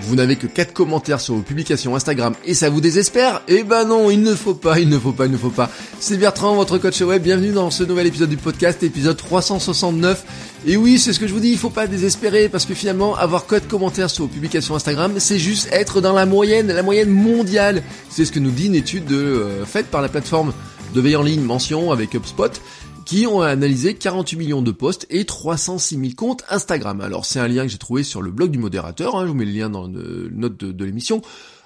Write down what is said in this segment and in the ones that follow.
Vous n'avez que 4 commentaires sur vos publications Instagram et ça vous désespère? Eh ben non, il ne faut pas, il ne faut pas, il ne faut pas. C'est Bertrand, votre coach web, bienvenue dans ce nouvel épisode du podcast, épisode 369. Et oui, c'est ce que je vous dis, il faut pas désespérer parce que finalement, avoir 4 commentaires sur vos publications Instagram, c'est juste être dans la moyenne, la moyenne mondiale. C'est ce que nous dit une étude de, euh, faite par la plateforme de veille en ligne mention avec HubSpot qui ont analysé 48 millions de posts et 306 000 comptes Instagram. Alors c'est un lien que j'ai trouvé sur le blog du modérateur, hein, je vous mets le lien dans la note de l'émission.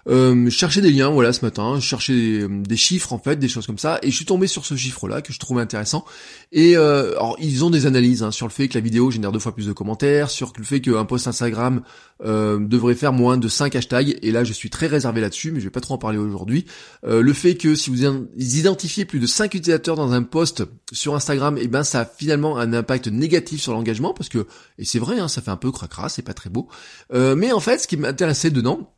Euh, je cherchais des liens, voilà, ce matin, je cherchais des, des, chiffres en fait, des choses comme ça, et je suis tombé sur ce chiffre-là que je trouvais intéressant. Et euh, alors ils ont des analyses hein, sur le fait que la vidéo génère deux fois plus de commentaires, sur le fait qu'un post Instagram euh, devrait faire moins de 5 hashtags, et là je suis très réservé là-dessus, mais je vais pas trop en parler aujourd'hui. Euh, le fait que si vous identifiez plus de 5 utilisateurs dans un post sur Instagram, et eh ben ça a finalement un impact négatif sur l'engagement, parce que, et c'est vrai, hein, ça fait un peu cracra, c'est pas très beau. Euh, mais en fait, ce qui m'intéressait dedans,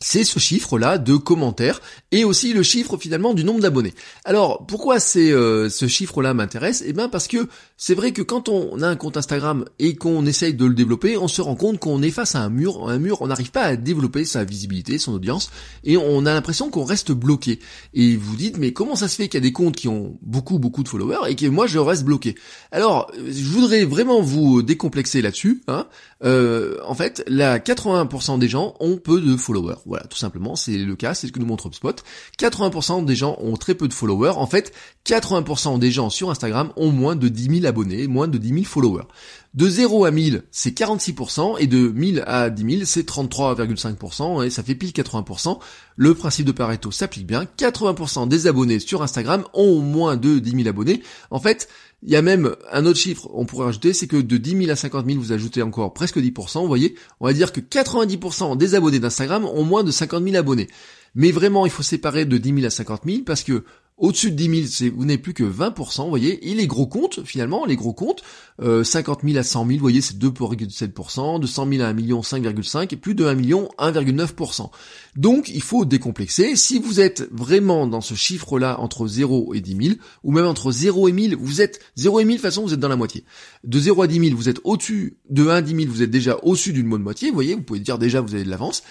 c'est ce chiffre-là de commentaires et aussi le chiffre finalement du nombre d'abonnés. Alors pourquoi c'est euh, ce chiffre-là m'intéresse? Eh bien parce que c'est vrai que quand on a un compte Instagram et qu'on essaye de le développer, on se rend compte qu'on est face à un mur, un mur, on n'arrive pas à développer sa visibilité, son audience, et on a l'impression qu'on reste bloqué. Et vous dites mais comment ça se fait qu'il y a des comptes qui ont beaucoup beaucoup de followers et que moi je reste bloqué? Alors je voudrais vraiment vous décomplexer là-dessus. Hein. Euh, en fait, là 80% des gens ont peu de followers. Voilà, tout simplement, c'est le cas, c'est ce que nous montre HubSpot. 80% des gens ont très peu de followers. En fait, 80% des gens sur Instagram ont moins de 10 000 abonnés, moins de 10 000 followers. De 0 à 1000, c'est 46%, et de 1000 à 10 000, c'est 33,5%, et ça fait pile 80%. Le principe de Pareto s'applique bien. 80% des abonnés sur Instagram ont moins de 10 000 abonnés. En fait, il y a même un autre chiffre, on pourrait rajouter, c'est que de 10 000 à 50 000, vous ajoutez encore presque 10%, vous voyez, on va dire que 90% des abonnés d'Instagram ont moins de 50 000 abonnés. Mais vraiment, il faut séparer de 10 000 à 50 000 parce que au-dessus de 10 000, vous n'avez plus que 20%, vous voyez. Et les gros comptes, finalement, les gros comptes, 50 000 à 100 000, vous voyez, c'est 2,7%, de 100 000 à 1 million, 5,5%, et plus de 1 million, 1,9%. Donc, il faut décomplexer. Si vous êtes vraiment dans ce chiffre-là entre 0 et 10 000, ou même entre 0 et 1000, vous êtes, 0 et 1000, de toute façon, vous êtes dans la moitié. De 0 à 10 000, vous êtes au-dessus, de 1 à 10 000, vous êtes déjà au-dessus d'une bonne moitié, vous voyez, vous pouvez dire déjà, vous avez de l'avance.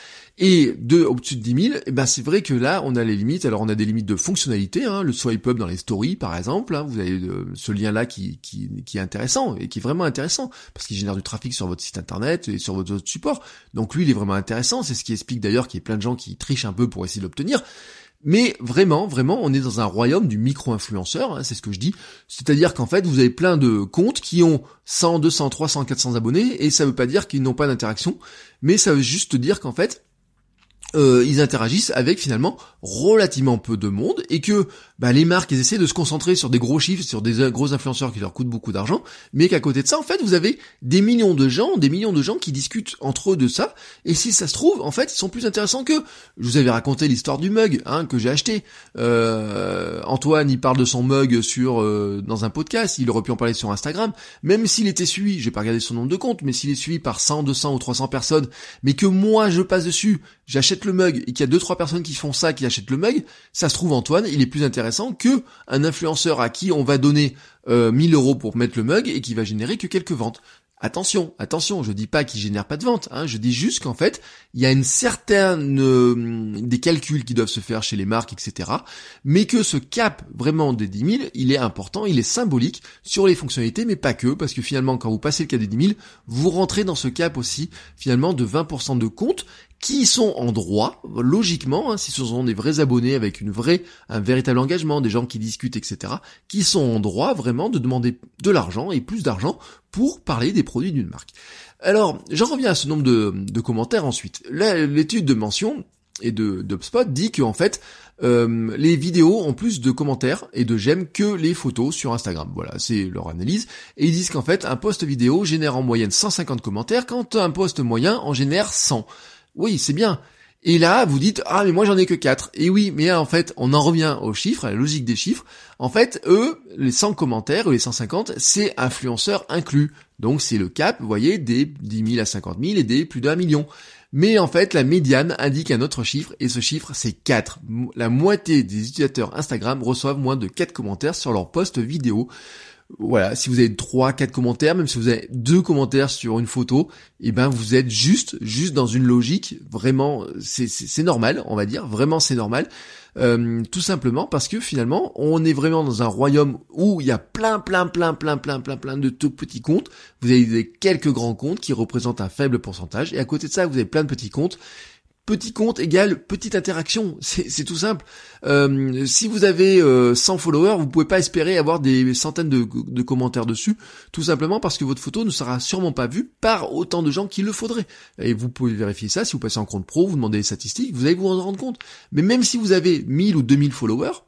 Et de au-dessus de 10 000, eh ben c'est vrai que là, on a les limites. Alors, on a des limites de fonctionnalité, hein, le swipe up dans les stories, par exemple. Hein, vous avez euh, ce lien-là qui, qui, qui, est intéressant et qui est vraiment intéressant parce qu'il génère du trafic sur votre site internet et sur votre autres supports. Donc lui, il est vraiment intéressant. C'est ce qui explique d'ailleurs qu'il y a plein de gens qui trichent un peu pour essayer de l'obtenir. Mais vraiment, vraiment, on est dans un royaume du micro-influenceur, hein, c'est ce que je dis. C'est-à-dire qu'en fait, vous avez plein de comptes qui ont 100, 200, 300, 400 abonnés, et ça veut pas dire qu'ils n'ont pas d'interaction, mais ça veut juste dire qu'en fait, euh, ils interagissent avec finalement relativement peu de monde et que bah, les marques elles essaient de se concentrer sur des gros chiffres, sur des euh, gros influenceurs qui leur coûtent beaucoup d'argent, mais qu'à côté de ça, en fait, vous avez des millions de gens, des millions de gens qui discutent entre eux de ça, et si ça se trouve, en fait, ils sont plus intéressants que. Je vous avais raconté l'histoire du mug hein, que j'ai acheté. Euh, Antoine, il parle de son mug sur euh, dans un podcast, il aurait pu en parler sur Instagram, même s'il était suivi, j'ai pas regardé son nombre de comptes, mais s'il est suivi par 100, 200 ou 300 personnes, mais que moi je passe dessus, j'achète le mug et qu'il y a deux trois personnes qui font ça, qui achètent le mug, ça se trouve Antoine, il est plus intéressant que un influenceur à qui on va donner euh, 1000 euros pour mettre le mug et qui va générer que quelques ventes. Attention, attention, je dis pas qu'il génère pas de ventes, hein, je dis juste qu'en fait, il y a une certaine euh, des calculs qui doivent se faire chez les marques, etc. Mais que ce cap vraiment des 10 000, il est important, il est symbolique sur les fonctionnalités, mais pas que, parce que finalement, quand vous passez le cap des 10 000, vous rentrez dans ce cap aussi, finalement, de 20% de comptes qui sont en droit, logiquement, hein, si ce sont des vrais abonnés avec une vraie, un véritable engagement, des gens qui discutent, etc., qui sont en droit vraiment de demander de l'argent et plus d'argent pour parler des produits d'une marque. Alors, j'en reviens à ce nombre de, commentaires ensuite. L'étude de mention, et de d'UpSpot dit que en fait euh, les vidéos ont plus de commentaires et de j'aime que les photos sur Instagram. Voilà, c'est leur analyse. Et ils disent qu'en fait, un post vidéo génère en moyenne 150 commentaires, quand un post moyen en génère 100. Oui, c'est bien. Et là, vous dites, ah, mais moi j'en ai que 4. Et oui, mais en fait, on en revient aux chiffres, à la logique des chiffres. En fait, eux, les 100 commentaires, ou les 150, c'est influenceurs inclus. Donc c'est le cap, vous voyez, des 10 000 à 50 000 et des plus d'un million. Mais en fait, la médiane indique un autre chiffre, et ce chiffre, c'est 4. La moitié des utilisateurs Instagram reçoivent moins de 4 commentaires sur leur post vidéo. Voilà, si vous avez 3, 4 commentaires, même si vous avez 2 commentaires sur une photo, eh ben vous êtes juste, juste dans une logique, vraiment, c'est normal, on va dire, vraiment c'est normal. Euh, tout simplement parce que finalement, on est vraiment dans un royaume où il y a plein, plein, plein, plein, plein, plein, plein de tout petits comptes. Vous avez quelques grands comptes qui représentent un faible pourcentage, et à côté de ça, vous avez plein de petits comptes petit compte égale petite interaction. C'est tout simple. Euh, si vous avez 100 euh, followers, vous pouvez pas espérer avoir des centaines de, de, commentaires dessus, tout simplement parce que votre photo ne sera sûrement pas vue par autant de gens qu'il le faudrait. Et vous pouvez vérifier ça si vous passez en compte pro, vous demandez les statistiques, vous allez vous en rendre compte. Mais même si vous avez 1000 ou 2000 followers,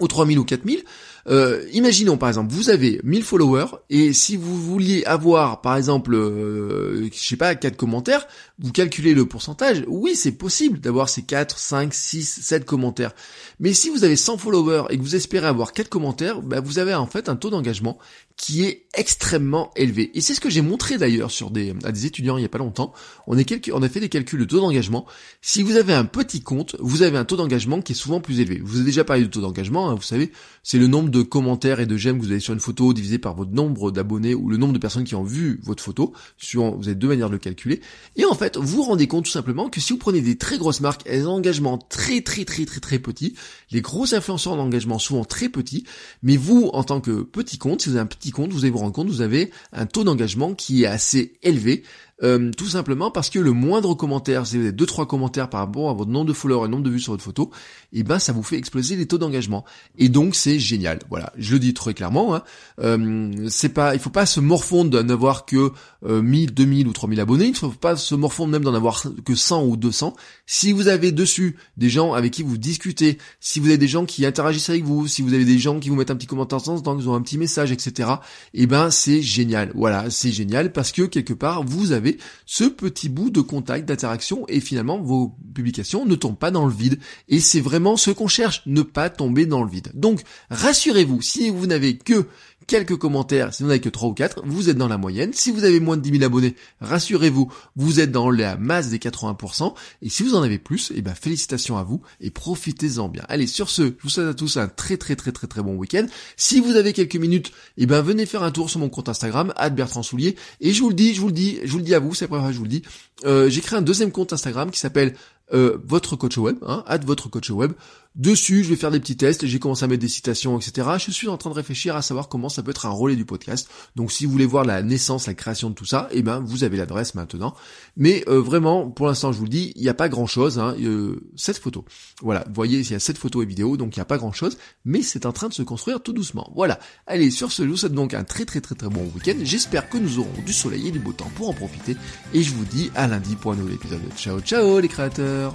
ou 3000 ou 4000, euh, imaginons par exemple, vous avez 1000 followers et si vous vouliez avoir par exemple, euh, je sais pas, 4 commentaires, vous calculez le pourcentage. Oui, c'est possible d'avoir ces 4, 5, 6, 7 commentaires. Mais si vous avez 100 followers et que vous espérez avoir 4 commentaires, bah, vous avez en fait un taux d'engagement qui est extrêmement élevé. Et c'est ce que j'ai montré d'ailleurs sur des, à des étudiants il y a pas longtemps. On, est on a fait des calculs de taux d'engagement. Si vous avez un petit compte, vous avez un taux d'engagement qui est souvent plus élevé. Vous avez déjà parlé de taux d'engagement, hein, vous savez, c'est le nombre de commentaires et de j'aime que vous avez sur une photo divisé par votre nombre d'abonnés ou le nombre de personnes qui ont vu votre photo. Sur, vous avez deux manières de le calculer. Et en fait, vous vous rendez compte tout simplement que si vous prenez des très grosses marques, elles ont un engagement très très très très très petit. Les gros influenceurs ont un souvent très petit. Mais vous, en tant que petit compte, si vous avez un petit compte, vous allez vous rendre compte, vous avez un taux d'engagement qui est assez élevé. Euh, tout simplement parce que le moindre commentaire, si vous avez deux trois commentaires par rapport à votre nombre de followers et nombre de vues sur votre photo, et eh ben ça vous fait exploser les taux d'engagement. Et donc c'est génial. Voilà, je le dis très clairement. Hein. Euh, c'est pas, il faut pas se morfondre d'en avoir que euh, 1000, 2000 ou 3000 abonnés. Il faut pas se morfondre même d'en avoir que 100 ou 200. Si vous avez dessus des gens avec qui vous discutez, si vous avez des gens qui interagissent avec vous, si vous avez des gens qui vous mettent un petit commentaire de temps en ont un petit message, etc. Et eh ben c'est génial. Voilà, c'est génial parce que quelque part vous avez ce petit bout de contact, d'interaction, et finalement vos publications ne tombent pas dans le vide. Et c'est vraiment ce qu'on cherche, ne pas tomber dans le vide. Donc, rassurez-vous, si vous n'avez que quelques commentaires, si vous n'avez que 3 ou 4, vous êtes dans la moyenne. Si vous avez moins de 10 000 abonnés, rassurez-vous, vous êtes dans la masse des 80%. Et si vous en avez plus, eh ben félicitations à vous et profitez-en bien. Allez, sur ce, je vous souhaite à tous un très très très très très bon week-end. Si vous avez quelques minutes, eh ben venez faire un tour sur mon compte Instagram, Bertrand Soulier. Et je vous le dis, je vous le dis, je vous le dis à vous, c'est la première fois que je vous le dis. Euh, j'ai créé un deuxième compte Instagram qui s'appelle euh, votre coach web, hein, votre coach web. Dessus, je vais faire des petits tests, j'ai commencé à mettre des citations, etc. Je suis en train de réfléchir à savoir comment ça peut être un relais du podcast. Donc si vous voulez voir la naissance, la création de tout ça, eh ben vous avez l'adresse maintenant. Mais euh, vraiment, pour l'instant, je vous le dis, il n'y a pas grand chose. Hein, euh, cette photo. Voilà, vous voyez, il y a cette photos et vidéos, donc il n'y a pas grand chose, mais c'est en train de se construire tout doucement. Voilà. Allez, sur ce, je vous souhaite donc un très très très très bon week-end. J'espère que nous aurons du soleil et du beau temps pour en profiter. Et je vous dis à lundi pour un nouvel épisode. Ciao ciao les créateurs